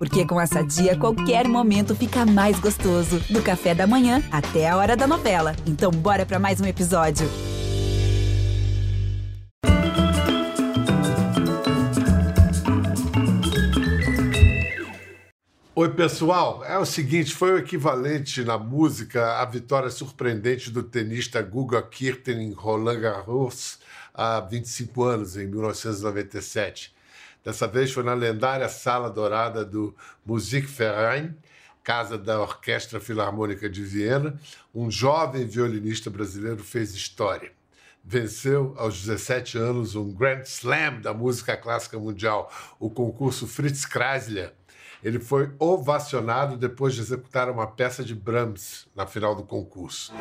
Porque com essa dia, qualquer momento fica mais gostoso. Do café da manhã até a hora da novela. Então, bora para mais um episódio. Oi, pessoal. É o seguinte: foi o equivalente na música à vitória surpreendente do tenista Guga Kirten em Roland Garros há 25 anos, em 1997. Dessa vez foi na lendária Sala Dourada do Musikverein, casa da Orquestra Filarmônica de Viena. Um jovem violinista brasileiro fez história. Venceu aos 17 anos um Grand Slam da música clássica mundial, o concurso Fritz Kreisler. Ele foi ovacionado depois de executar uma peça de Brahms na final do concurso.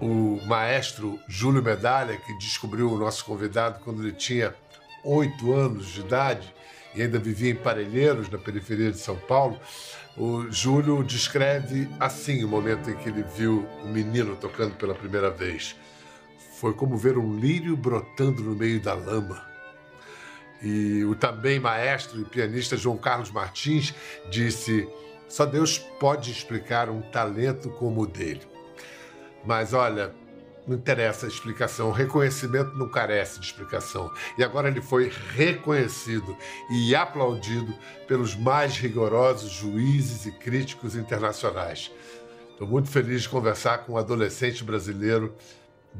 O maestro Júlio Medalha, que descobriu o nosso convidado quando ele tinha oito anos de idade e ainda vivia em Parelheiros, na periferia de São Paulo, o Júlio descreve assim o momento em que ele viu o menino tocando pela primeira vez. Foi como ver um lírio brotando no meio da lama. E o também maestro e pianista João Carlos Martins disse: só Deus pode explicar um talento como o dele. Mas olha, não interessa a explicação, o reconhecimento não carece de explicação. E agora ele foi reconhecido e aplaudido pelos mais rigorosos juízes e críticos internacionais. Estou muito feliz de conversar com o um adolescente brasileiro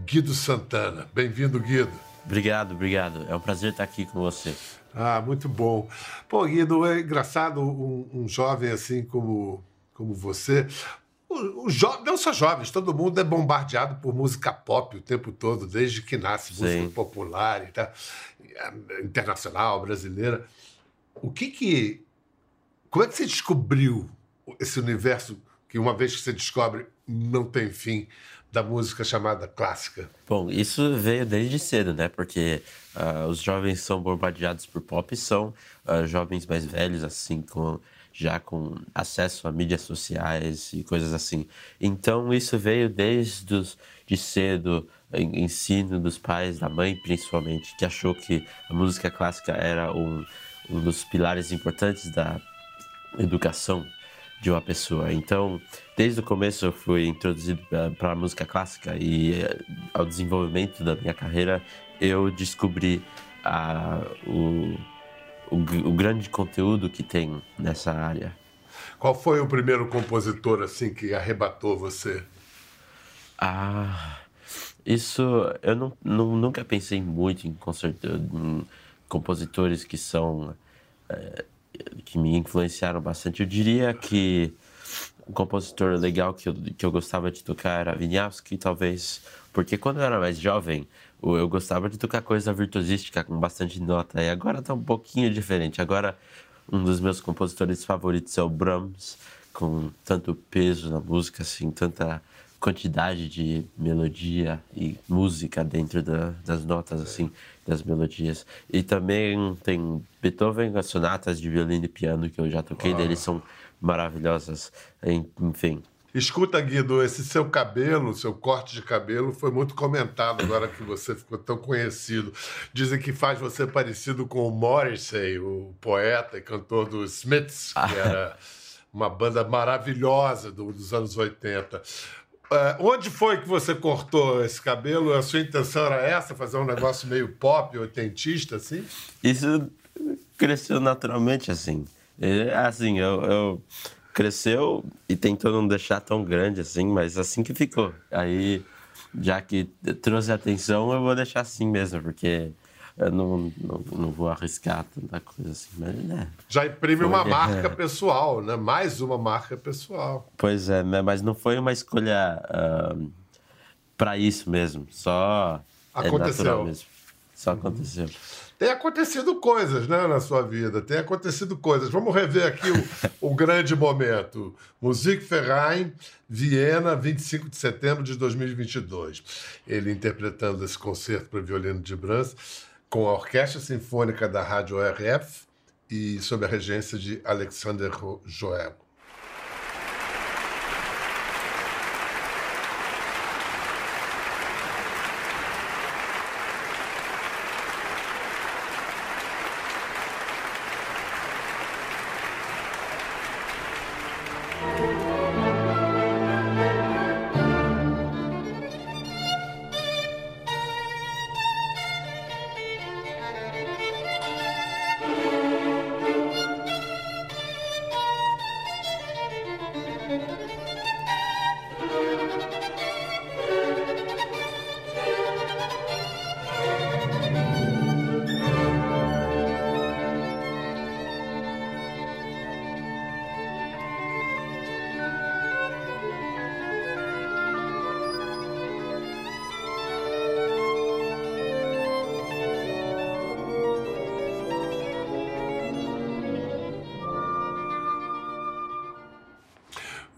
Guido Santana. Bem-vindo, Guido. Obrigado, obrigado. É um prazer estar aqui com você. Ah, muito bom. Pô, Guido, é engraçado um, um jovem assim como, como você o, jo... não só jovens, todo mundo é bombardeado por música pop o tempo todo, desde que nasce, Sim. música popular e tal, internacional, brasileira. O que que. Como é que você descobriu esse universo que, uma vez que você descobre, não tem fim, da música chamada clássica? Bom, isso veio desde cedo, né? Porque uh, os jovens são bombardeados por pop, são uh, jovens mais velhos, assim, com já com acesso a mídias sociais e coisas assim. Então isso veio desde os, de cedo, ensino dos pais, da mãe principalmente, que achou que a música clássica era um, um dos pilares importantes da educação de uma pessoa. Então, desde o começo eu fui introduzido para a música clássica e eh, ao desenvolvimento da minha carreira eu descobri a, o o, o grande conteúdo que tem nessa área. Qual foi o primeiro compositor assim que arrebatou você? Ah, isso eu não, não, nunca pensei muito em, em compositores que são é, que me influenciaram bastante. Eu diria que um compositor legal que eu, que eu gostava de tocar era Wieniawski, talvez, porque quando eu era mais jovem eu gostava de tocar coisa virtuosística com bastante nota, e agora tá um pouquinho diferente. Agora, um dos meus compositores favoritos é o Brahms, com tanto peso na música, assim, tanta quantidade de melodia e música dentro da, das notas, assim, das melodias. E também tem Beethoven, as sonatas de violino e piano que eu já toquei, deles são maravilhosas. Enfim, Escuta, Guido, esse seu cabelo, seu corte de cabelo, foi muito comentado agora que você ficou tão conhecido. Dizem que faz você parecido com o Morrissey, o poeta e cantor dos Smiths, que era uma banda maravilhosa dos anos 80. Uh, é, onde foi que você cortou esse cabelo? A sua intenção era essa, fazer um negócio meio pop, oitentista, assim? Isso cresceu naturalmente, assim. É, assim, eu, eu cresceu e tentou não deixar tão grande assim, mas assim que ficou. Aí, já que trouxe atenção, eu vou deixar assim mesmo, porque eu não, não, não vou arriscar tanta coisa assim. Mas, né, já imprime uma marca é. pessoal, né? Mais uma marca pessoal. Pois é, né, mas não foi uma escolha uh, para isso mesmo, só é aconteceu. É mesmo. Só aconteceu. Tem acontecido coisas né, na sua vida, tem acontecido coisas. Vamos rever aqui o, o grande momento. Musikverein, Viena, 25 de setembro de 2022. Ele interpretando esse concerto para violino de Brahms com a Orquestra Sinfônica da Rádio RF e sob a regência de Alexander Joel.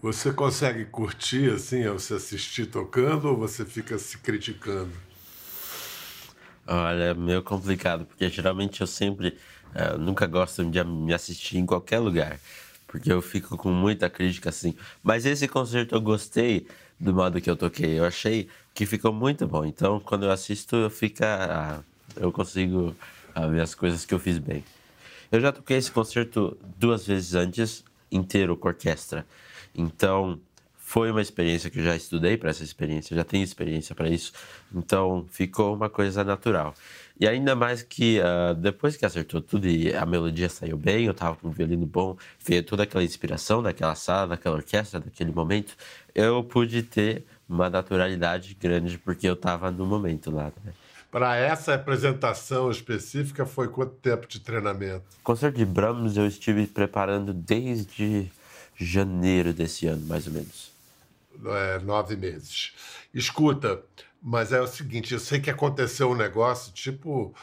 Você consegue curtir assim ao se assistir tocando ou você fica se criticando? Olha, é meio complicado, porque geralmente eu sempre uh, nunca gosto de me assistir em qualquer lugar, porque eu fico com muita crítica assim. Mas esse concerto eu gostei do modo que eu toquei, eu achei que ficou muito bom. Então, quando eu assisto, eu fica, uh, eu consigo uh, ver as coisas que eu fiz bem. Eu já toquei esse concerto duas vezes antes, inteiro com orquestra. Então, foi uma experiência que eu já estudei para essa experiência, já tenho experiência para isso. Então, ficou uma coisa natural. E ainda mais que uh, depois que acertou tudo e a melodia saiu bem, eu estava com um violino bom, veio toda aquela inspiração daquela sala, daquela orquestra, daquele momento, eu pude ter uma naturalidade grande porque eu estava no momento lá. Né? Para essa apresentação específica, foi quanto tempo de treinamento? O concerto de Brahms eu estive preparando desde janeiro desse ano, mais ou menos. É, nove meses. Escuta, mas é o seguinte: eu sei que aconteceu um negócio tipo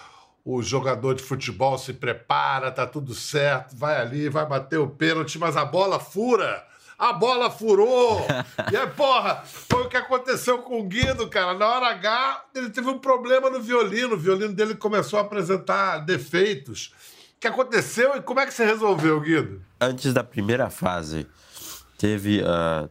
o jogador de futebol se prepara, tá tudo certo, vai ali, vai bater o pênalti, mas a bola fura. A bola furou! e aí, porra, foi o que aconteceu com o Guido, cara. Na hora H, ele teve um problema no violino. O violino dele começou a apresentar defeitos. O que aconteceu e como é que você resolveu, Guido? Antes da primeira fase, teve. Uh,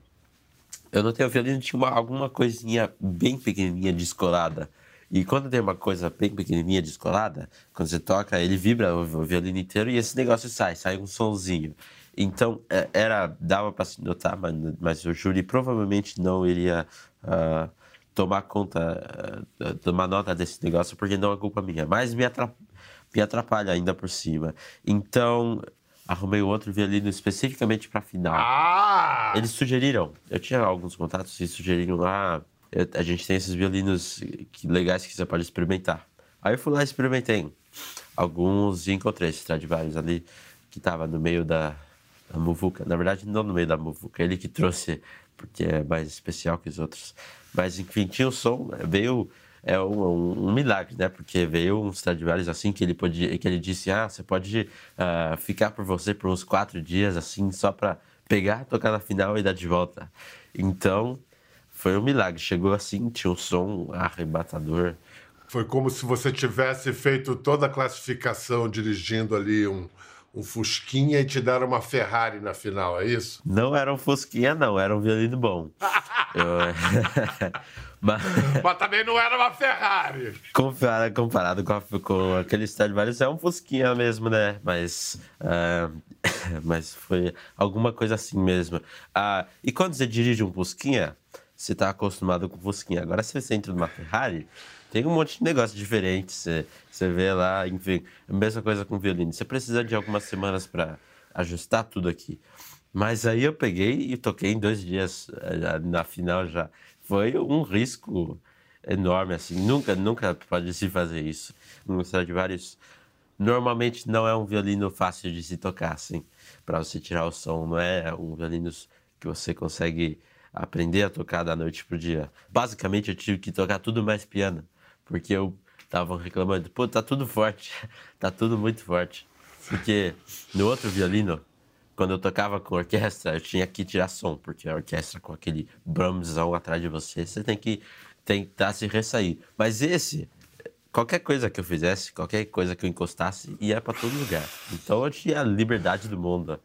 eu notei o violino tinha uma, alguma coisinha bem pequenininha descolada. E quando tem uma coisa bem pequenininha descolada, quando você toca, ele vibra o, o violino inteiro e esse negócio sai, sai um sonzinho. Então, é, era dava para se notar, mas, mas o júri provavelmente não iria uh, tomar conta, uh, tomar nota desse negócio, porque não é culpa minha. Mas me me atrapalha ainda por cima. Então, arrumei outro violino especificamente para final. Ah! Eles sugeriram, eu tinha alguns contatos e sugeriram lá, ah, a gente tem esses violinos que, legais que você pode experimentar. Aí eu fui lá e experimentei alguns e encontrei esse Stradivarius ali que estava no meio da, da muvuca. Na verdade, não no meio da muvuca, ele que trouxe, porque é mais especial que os outros. Mas enfim, tinha o som, veio é um, um, milagre, né? Porque veio um Stradivarius assim que ele podia, que ele disse, ah, você pode uh, ficar por você por uns quatro dias assim só para pegar, tocar na final e dar de volta. Então foi um milagre. Chegou assim, tinha um som arrebatador. Foi como se você tivesse feito toda a classificação dirigindo ali um, um Fusquinha e te deram uma Ferrari na final, é isso? Não era um Fusquinha, não, era um violino bom. Eu... Mas... Mas também não era uma Ferrari. Comparado, comparado com, a, com aquele Stradivarius, é um Fusquinha mesmo, né? Mas, uh, mas foi alguma coisa assim mesmo. Uh, e quando você dirige um Fusquinha, você está acostumado com Fusquinha. Agora, se você entra numa Ferrari, tem um monte de negócio diferente. Você, você vê lá, enfim, a mesma coisa com violino. Você precisa de algumas semanas para ajustar tudo aqui. Mas aí eu peguei e toquei em dois dias eh, na final já foi um risco enorme, assim. Nunca, nunca pode se fazer isso. No Stradivarius, normalmente não é um violino fácil de se tocar, assim, para você tirar o som. Não é um violino que você consegue aprender a tocar da noite pro dia. Basicamente, eu tive que tocar tudo mais piano, porque eu tava reclamando, pô, tá tudo forte, tá tudo muito forte. Porque no outro violino, quando eu tocava com orquestra, eu tinha que tirar som, porque a orquestra com aquele Brahmsão atrás de você, você tem que tentar se ressair. Mas esse, qualquer coisa que eu fizesse, qualquer coisa que eu encostasse, ia para todo lugar. Então eu tinha a liberdade do mundo.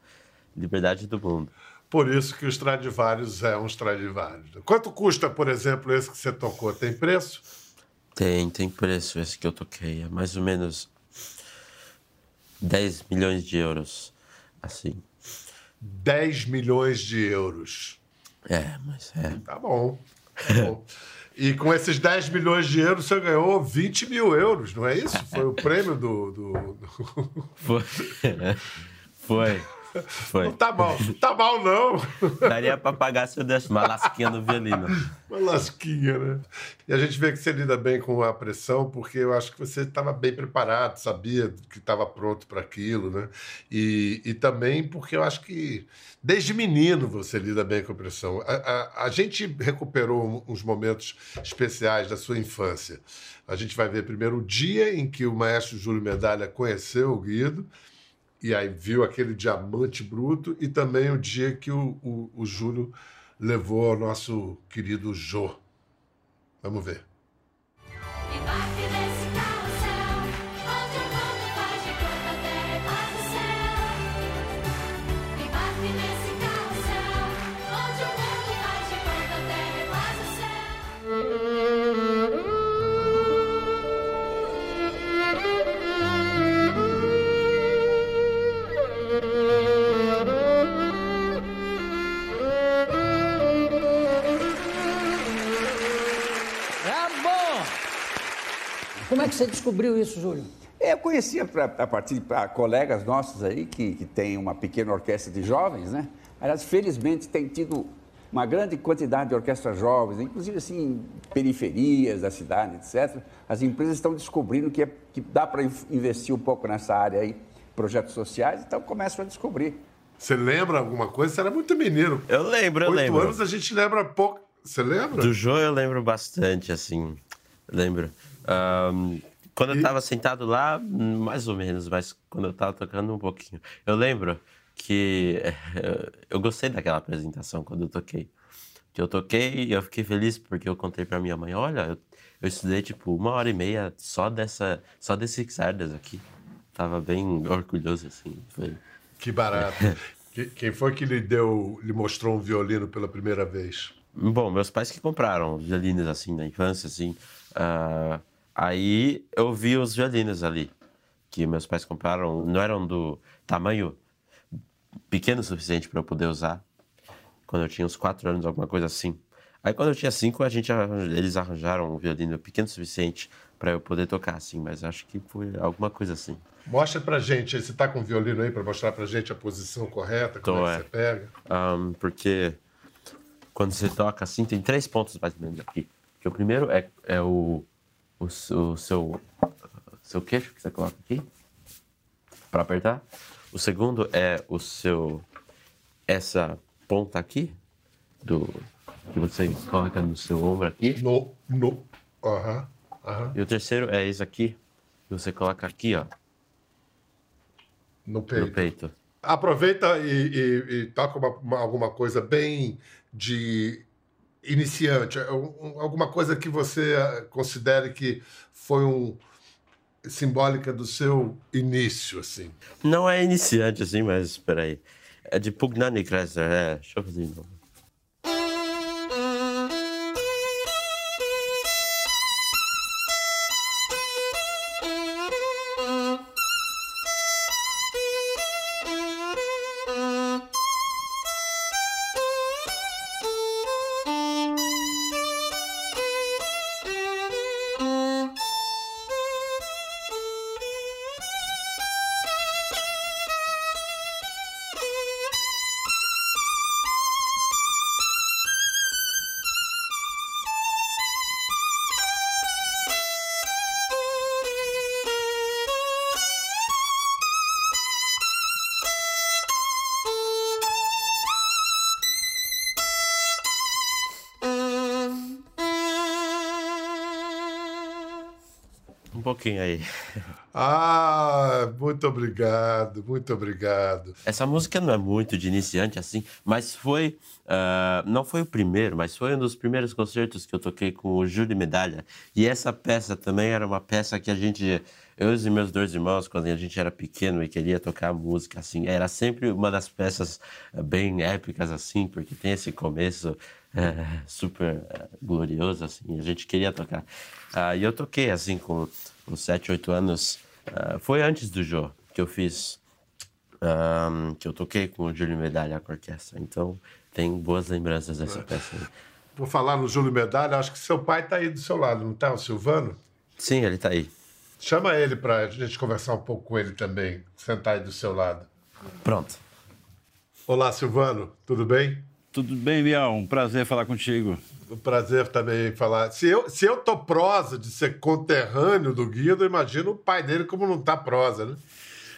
Liberdade do mundo. Por isso que o Stradivarius é um Stradivarius. Quanto custa, por exemplo, esse que você tocou? Tem preço? Tem, tem preço esse que eu toquei. É mais ou menos 10 milhões de euros, assim. 10 milhões de euros. É, mas é. Tá bom. Tá bom. E com esses 10 milhões de euros, você ganhou 20 mil euros, não é isso? Foi o prêmio do. do, do... Foi. Foi. Foi. Não tá mal. Tá mal, não. Daria pra pagar se eu desse uma lasquinha no violino. Uma lasquinha, né? E a gente vê que você lida bem com a pressão, porque eu acho que você estava bem preparado, sabia que estava pronto para aquilo, né? E, e também porque eu acho que desde menino você lida bem com a pressão. A, a, a gente recuperou uns momentos especiais da sua infância. A gente vai ver primeiro o dia em que o maestro Júlio Medalha conheceu o Guido e aí viu aquele diamante bruto e também o dia que o, o, o Júlio levou ao nosso querido Jô. Vamos ver. É que você descobriu isso, Júlio? É, eu conhecia pra, a partir de pra, colegas nossos aí que, que têm uma pequena orquestra de jovens, né? Aliás, felizmente tem tido uma grande quantidade de orquestras jovens, inclusive assim, periferias da cidade, etc. As empresas estão descobrindo que, é, que dá para investir um pouco nessa área aí, projetos sociais, então começam a descobrir. Você lembra alguma coisa? Você era muito menino. Eu lembro, eu Oito lembro. anos a gente lembra pouco. Você lembra? Do Jô eu lembro bastante, assim. Lembro. Um, quando eu tava sentado lá, mais ou menos, mas quando eu tava tocando um pouquinho. Eu lembro que eu gostei daquela apresentação quando eu toquei. Que eu toquei e eu fiquei feliz porque eu contei pra minha mãe, olha, eu, eu estudei tipo uma hora e meia só dessa, só desse Xardas aqui. Tava bem orgulhoso, assim. Foi... Que barato. Que- Quem foi que lhe deu, lhe mostrou um violino pela primeira vez? Bom, meus pais que compraram violinos assim na infância, assim. Ah, aí eu vi os violinos ali que meus pais compraram, não eram do tamanho pequeno o suficiente para eu poder usar. Quando eu tinha uns quatro anos, alguma coisa assim. Aí quando eu tinha cinco, a gente eles arranjaram um violino pequeno o suficiente para eu poder tocar, assim. Mas acho que foi alguma coisa assim. Mostra pra gente. Você tá com o violino aí pra mostrar pra gente a posição correta, como Tô, é é. que você pega? Ahn, porque quando você toca assim, tem três pontos mais ou menos aqui. Que o primeiro é, é o, o, o seu, seu queixo que você coloca aqui para apertar. O segundo é o seu essa ponta aqui do que você coloca no seu ombro aqui. No, no. Aham, aham. E o terceiro é esse aqui que você coloca aqui, ó, No peito. no peito. Aproveita e, e- e toca uma- uma- alguma coisa bem de iniciante, é um- um- alguma coisa que você ah, considere que foi um simbólica do seu início, assim. Não é iniciante assim, mas espera aí. É de Pugnani Kressler, é. Deixa eu fazer de novo. Pouquinho aí. Ah, muito obrigado, muito obrigado. Essa música não é muito de iniciante assim, mas foi. ah, não foi o primeiro, mas foi um dos primeiros concertos que eu toquei com o Júlio Medalha. E essa peça também era uma peça que a gente. Eu e meus dois irmãos, quando a gente era pequeno e queria tocar música assim, era sempre uma das peças ah, bem épicas assim, porque tem esse começo eh, super eh, glorioso assim, a gente queria tocar. Ah, e eu toquei assim com uns 7, 8 anos. Ah, foi antes do Jô que eu fiz Ahn, que eu toquei com o Júlio Medalha com a orquestra. Então, tem boas lembranças dessa peça. aí. Vou falar no Júlio Medalha, acho que seu pai está aí do seu lado, não está, o Silvano? Sim, ele tá aí. Chama ele para a gente conversar um pouco com ele também, sentar aí do seu lado. Pronto. Olá, Silvano, tudo bem? Tudo bem, Bial? Um prazer falar contigo. Um prazer também falar. Se eu, se eu tô prosa de ser conterrâneo do Guido, imagina o pai dele como não tá prosa, né?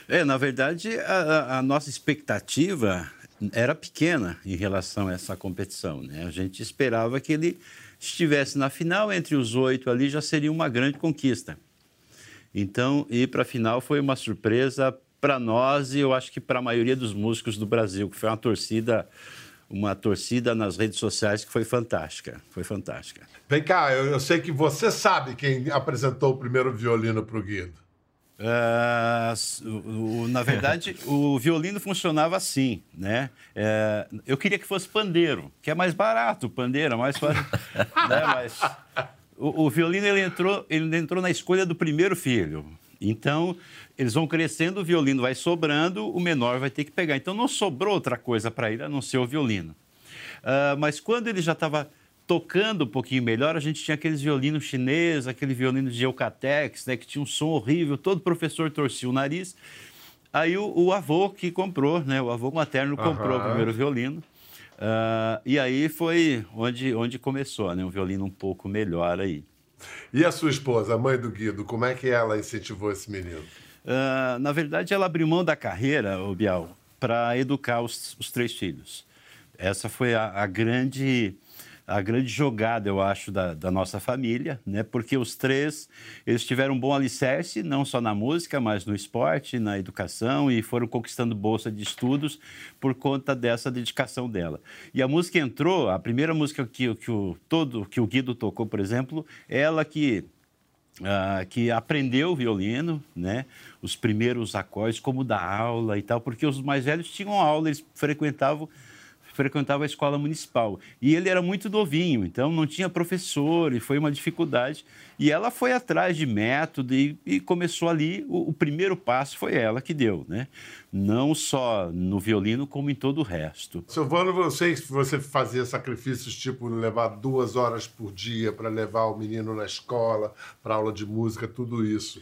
É, na verdade, a, a- a nossa expectativa era pequena em relação a essa competição. Né? A gente esperava que ele estivesse na final, entre os oito ali já seria uma grande conquista. Então, ir para a final foi uma surpresa para nós e eu acho que para a maioria dos músicos do Brasil, que foi uma torcida uma torcida nas redes sociais que foi fantástica, foi fantástica. Vem cá, eu, eu sei que você sabe quem apresentou o primeiro violino para o Guido. Uh, o, o, na verdade, o violino funcionava assim, né? É, eu queria que fosse pandeiro, que é mais barato, pandeiro, é mais fácil. né? Mas o, o, violino ele entrou, ele entrou na escolha do primeiro filho. Então, eles vão crescendo, o violino vai sobrando, o menor vai ter que pegar. Então, não sobrou outra coisa para ele a não ser o violino. Uh, mas quando ele já estava tocando um pouquinho melhor, a gente tinha aqueles violinos chineses, aquele violino de Eucatex, né, que tinha um som horrível, todo professor torcia o nariz. Aí o, o avô que comprou, né, o avô materno comprou uhum. o primeiro violino. Uh, e aí foi onde, onde começou, né, um violino um pouco melhor aí. E a sua esposa, a mãe do Guido, como é que ela incentivou esse menino? Uh, na verdade, ela abriu mão da carreira, o Bial, para educar os, os, três filhos. Essa foi a, a, grande a grande jogada, eu acho, da, da, nossa família, né? Porque os três eles tiveram um bom alicerce, não só na música, mas no esporte, na educação e foram conquistando bolsa de estudos por conta dessa dedicação dela. E a música entrou, a primeira música que, que o todo que o Guido tocou, por exemplo, ela que Uh, que aprendeu violino, né? Os primeiros acordes, como dar aula e tal, porque os mais velhos tinham aula, eles frequentavam frequentava a escola municipal. E ele era muito novinho, então não tinha professor e foi uma dificuldade. E ela foi atrás de método e, e começou ali. O, o, primeiro passo foi ela que deu, né? Não só no violino, como em todo o resto. Silvano, você, você fazia sacrifícios tipo levar duas horas por dia para levar o menino na escola, para aula de música, tudo isso.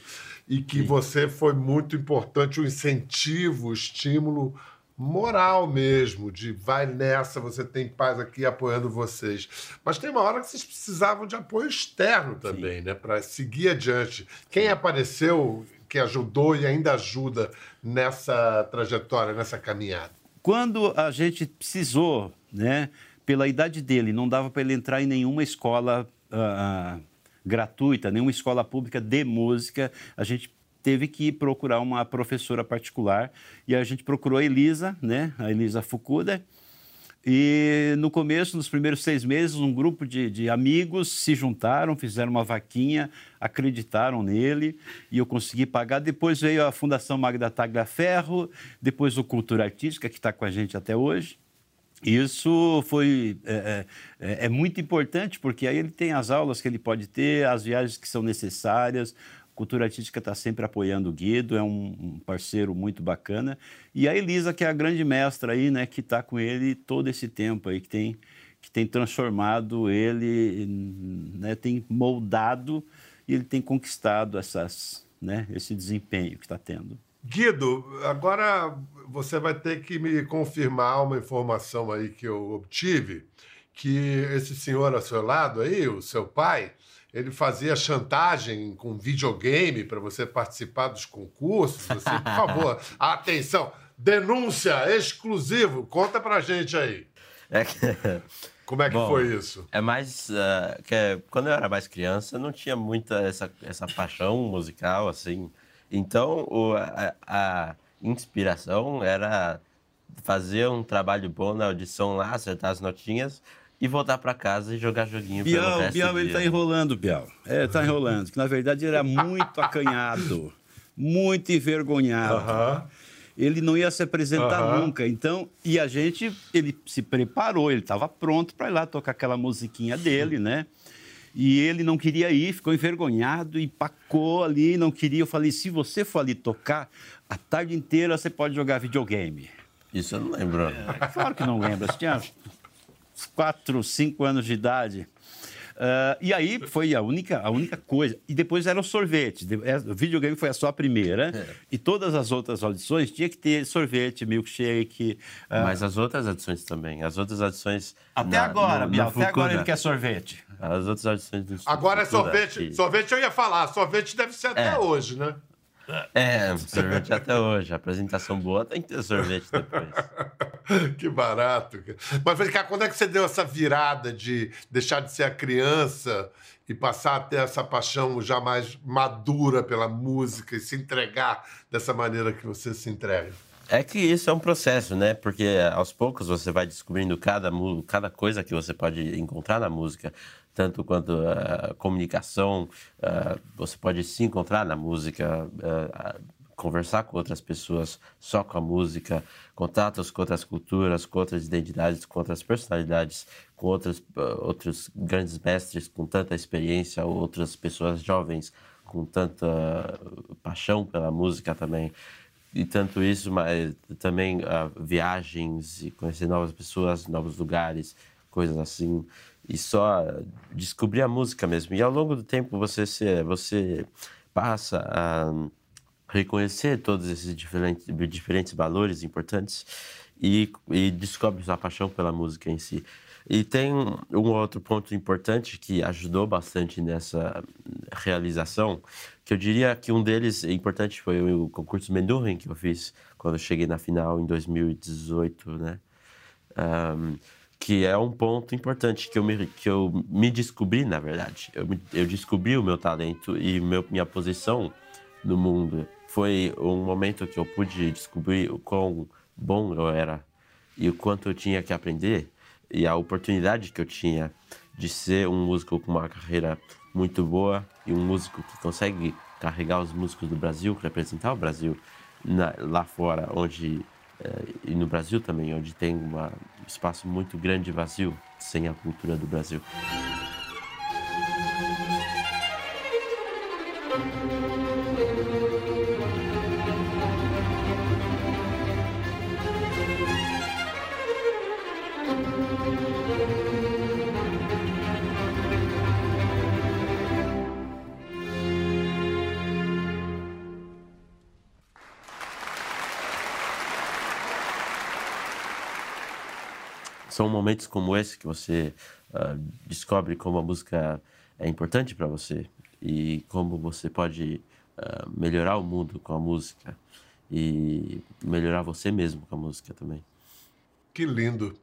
E que Sim. você foi muito importante, o incentivo, o estímulo moral mesmo, de vai nessa, você tem paz aqui apoiando vocês. Mas tem uma hora que vocês precisavam de apoio externo também, Sim. né, para seguir adiante. Quem apareceu que ajudou e ainda ajuda nessa trajetória, nessa caminhada? Quando a gente precisou, né, pela idade dele, não dava para ele entrar em nenhuma escola uh, gratuita, nenhuma escola pública de música, a gente teve que procurar uma professora particular e a gente procurou a Elisa, né, a Elisa Fukuda, e no começo, nos primeiros seis meses, um grupo de, de, amigos se juntaram, fizeram uma vaquinha, acreditaram nele e eu consegui pagar. Depois veio a Fundação Magda Tagliaferro, depois o Cultura Artística, que está com a gente até hoje. Isso foi é, é, é, muito importante porque aí ele tem as aulas que ele pode ter, as viagens que são necessárias, Cultura Artística está sempre apoiando o Guido, é um, um, parceiro muito bacana. E a Elisa, que é a grande mestra aí, né, que está com ele todo esse tempo aí, que tem, que tem transformado ele, né, tem moldado e ele tem conquistado essas, né, esse desempenho que está tendo. Guido, agora você vai ter que me confirmar uma informação aí que eu obtive, que esse senhor ao seu lado aí, o seu pai, ele fazia chantagem com videogame para você participar dos concursos. Você, por favor, atenção, denúncia exclusivo. Conta pra gente aí. É que... Como é que Bom, foi isso? É mais uh, que quando eu era mais criança não tinha muita essa, essa paixão musical assim. Então o, a, a inspiração era fazer um trabalho bom na audição lá, acertar as notinhas e voltar para casa e jogar joguinho Bial, pelo resto Bial, ele está enrolando, Bial. É, está enrolando. Que na verdade ele era muito acanhado, muito envergonhado. Uh -huh. Ele não ia se apresentar uh -huh. nunca. Então, e a gente, ele se preparou, ele estava pronto para ir lá tocar aquela musiquinha dele, né? E ele não queria ir, ficou envergonhado, empacou ali, não queria. Eu falei: se você for ali tocar, a tarde inteira você pode jogar videogame. Isso eu não lembro. É, claro que não lembra. Você tinha quatro, cinco anos de idade. Uh, e aí foi a única, a única coisa. E depois era o sorvete. É, o videogame foi a sua primeira. É. E todas as outras audições tinha que ter sorvete, milkshake. Uh... Mas as outras audições também. As outras audições. Até na, agora, Biel. Até agora ele quer sorvete. As outras audições do Agora é sorvete. Sorvete eu ia falar. Sorvete deve ser até é. hoje, né? É, sorvete até hoje. A apresentação boa tem que ter sorvete depois. que barato. Mas vem cá, quando é que você deu essa virada de deixar de ser a criança e passar a ter essa paixão já mais madura pela música e se entregar dessa maneira que você se entrega? É que isso é um processo, né? Porque aos poucos você vai descobrindo cada, cada coisa que você pode encontrar na música, tanto quanto a uh, comunicação, uh, você pode se encontrar na música, uh, conversar com outras pessoas só com a música, contatos com outras culturas, com outras identidades, com outras personalidades, com outros, outros grandes mestres com tanta experiência, outras pessoas jovens com tanta paixão pela música também e tanto isso, mas também uh, viagens e conhecer novas pessoas, novos lugares, coisas assim. E só descobrir a música mesmo. E ao longo do tempo você, se, você passa a reconhecer todos esses diferentes, diferentes valores importantes e, e descobre sua paixão pela música em si. E tem um outro ponto importante que ajudou bastante nessa realização, que eu diria que um deles importante foi o concurso Mendurren que eu fiz quando eu cheguei na final em 2018, né? Um, que é um ponto importante que eu me, que eu me descobri, na verdade. Eu, me, eu descobri o meu talento e meu, minha posição no mundo. Foi um momento que eu pude descobrir o quão bom eu era e o quanto eu tinha que aprender e a oportunidade que eu tinha de ser um músico com uma carreira muito boa e um músico que consegue carregar os músicos do Brasil, representar o Brasil na, lá fora, onde eh, e no Brasil também, onde tem uma, um espaço muito grande vazio sem a cultura do Brasil. São momentos como esse que você uh, descobre como a música é importante para você e como você pode uh, melhorar o mundo com a música e melhorar você mesmo com a música também. Que lindo.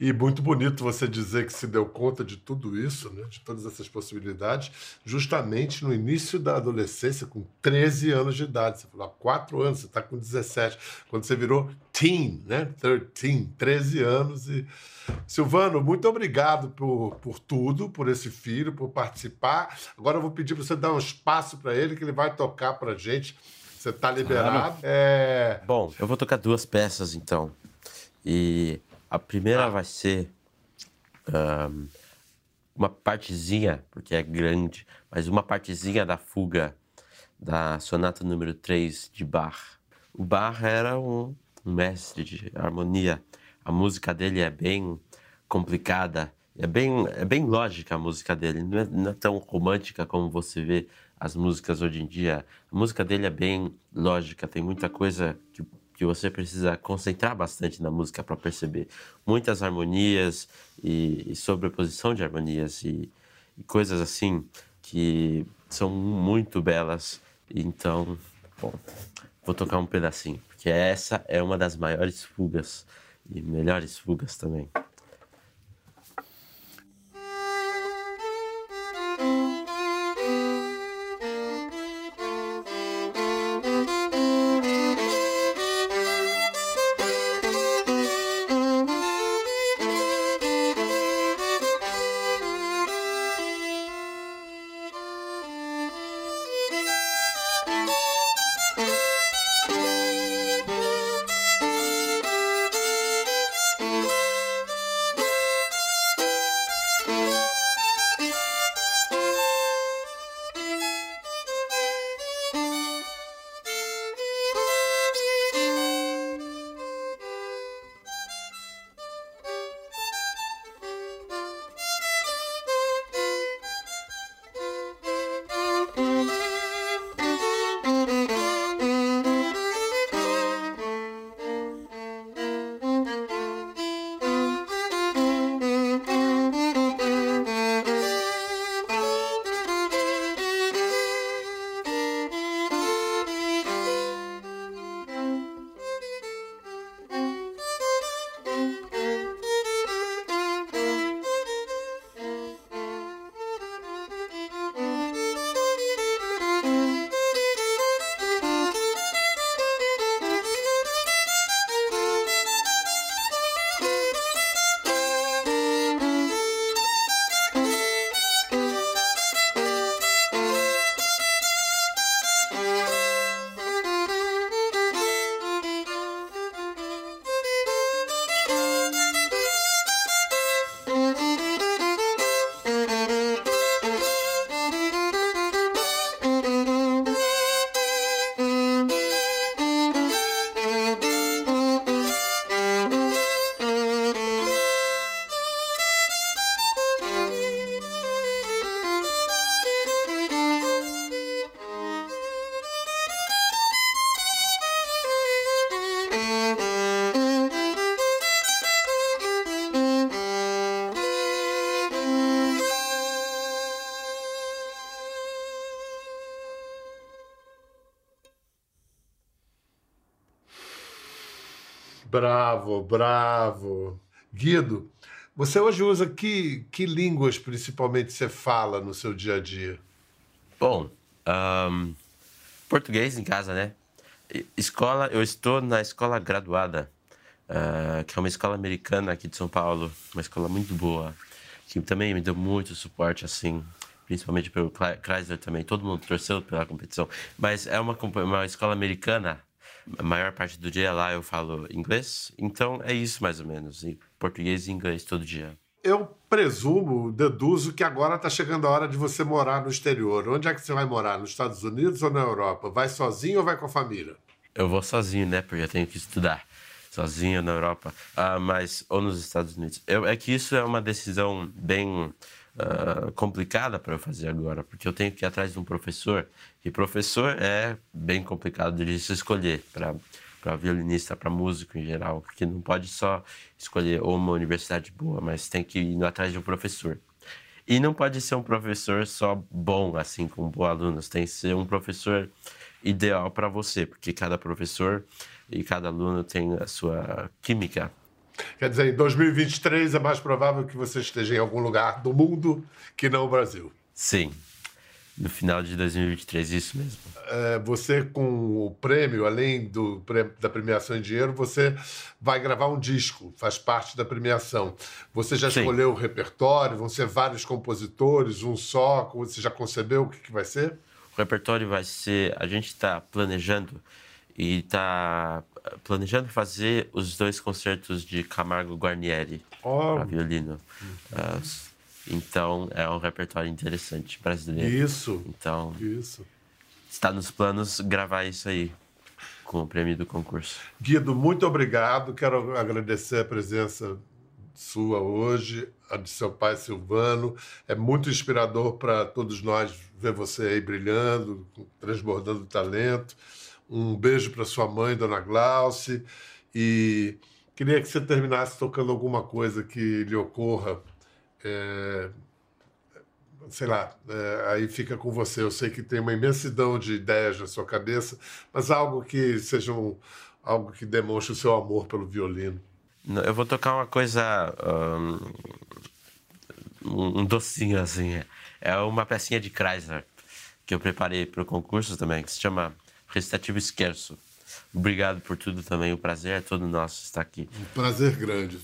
E muito bonito você dizer que se deu conta de tudo isso, né, de todas essas possibilidades, justamente no início da adolescência, com 13 anos de idade. Você falou, há 4 anos, você está com 17. Quando você virou teen, né? 13, 13 anos. E... Silvano, muito obrigado por, por tudo, por esse filho, por participar. Agora eu vou pedir para você dar um espaço para ele, que ele vai tocar para gente. Você está liberado. É... Bom, eu vou tocar duas peças então. E a primeira ah. vai ser um, uma partezinha, porque é grande, mas uma partezinha da fuga da sonata número 3 de Bach. O Bach era um, um mestre de harmonia. A música dele é bem complicada, é bem, é bem lógica a música dele, não é, não é tão romântica como você vê as músicas hoje em dia. A música dele é bem lógica, tem muita coisa que que você precisa concentrar bastante na música para perceber muitas harmonias e, e sobreposição de harmonias e, e, coisas assim que são muito belas. Então, bom, vou tocar um pedacinho, porque essa é uma das maiores fugas e melhores fugas também. Bravo, bravo. Guido, você hoje usa que, que línguas principalmente você fala no seu dia a dia? Bom, um, português em casa, né? Escola, eu estou na escola graduada, uh, que é uma escola americana aqui de São Paulo, uma escola muito boa, que também me deu muito suporte, assim, principalmente pelo Chrysler também. Todo mundo torceu pela competição, mas é uma, uma escola americana. A maior parte do dia lá eu falo inglês, então é isso mais ou menos, e português e inglês todo dia. Eu presumo, deduzo que agora está chegando a hora de você morar no exterior. Onde é que você vai morar? Nos Estados Unidos ou na Europa? Vai sozinho ou vai com a família? Eu vou sozinho, né? Porque eu tenho que estudar sozinho na Europa, uh, mas ou nos Estados Unidos. Eu, é que isso é uma decisão bem uh, complicada para eu fazer agora, porque eu tenho que ir atrás de um professor e professor é bem complicado de se escolher para para violinista, para músico em geral, porque não pode só escolher uma universidade boa, mas tem que ir atrás de um professor. E não pode ser um professor só bom, assim, com bons alunos, tem que ser um professor ideal para você, porque cada professor e cada aluno tem a sua química. Quer dizer, em 2023 é mais provável que você esteja em algum lugar do mundo que não o Brasil. Sim, no final de 2023, isso mesmo. É, você, com o prêmio, além do, da premiação em dinheiro, você vai gravar um disco, faz parte da premiação. Você já Sim. escolheu o repertório? Vão ser vários compositores, um só? Você já concebeu o que, que vai ser? O repertório vai ser. A gente está planejando e está planejando fazer os dois concertos de Camargo Guarnieri oh. para violino. Uhum. Uh, então é um repertório interessante brasileiro. Isso. Então isso. está nos planos gravar isso aí com o prêmio do concurso. Guido, muito obrigado. Quero agradecer a presença sua hoje, a de seu pai Silvano. É muito inspirador para todos nós ver você aí brilhando, transbordando talento. Um beijo para sua mãe, Dona Glauce. E queria que você terminasse tocando alguma coisa que lhe ocorra é, sei lá, é, aí fica com você. Eu sei que tem uma imensidão de ideias na sua cabeça, mas algo que seja um, algo que demonstre o seu amor pelo violino. Eu vou tocar uma coisa. Um, um docinho assim. É uma pecinha de Chrysler que eu preparei para o concurso também, que se chama Recitativo Esquerço. Obrigado por tudo também. O prazer é todo nosso estar aqui. Um prazer grande.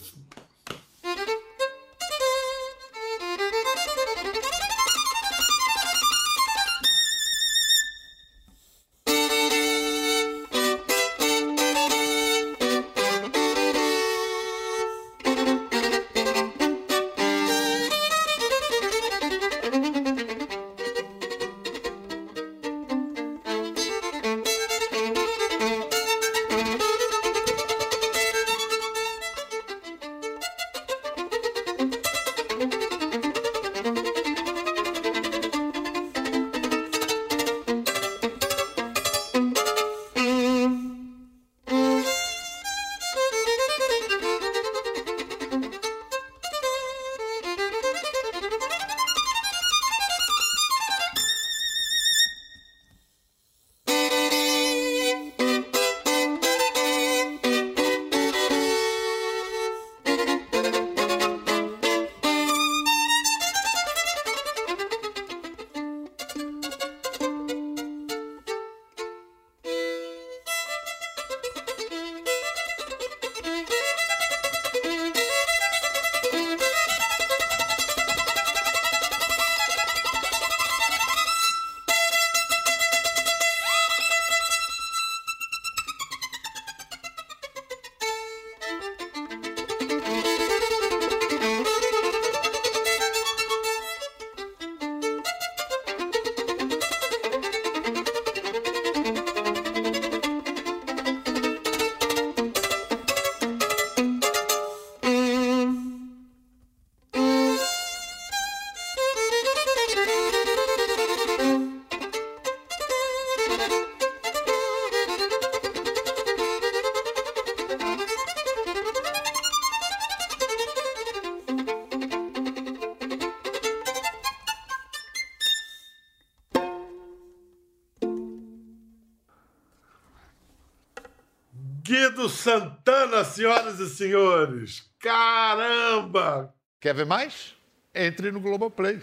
Santana, senhoras e senhores. Caramba! Quer ver mais? Entre no Globoplay.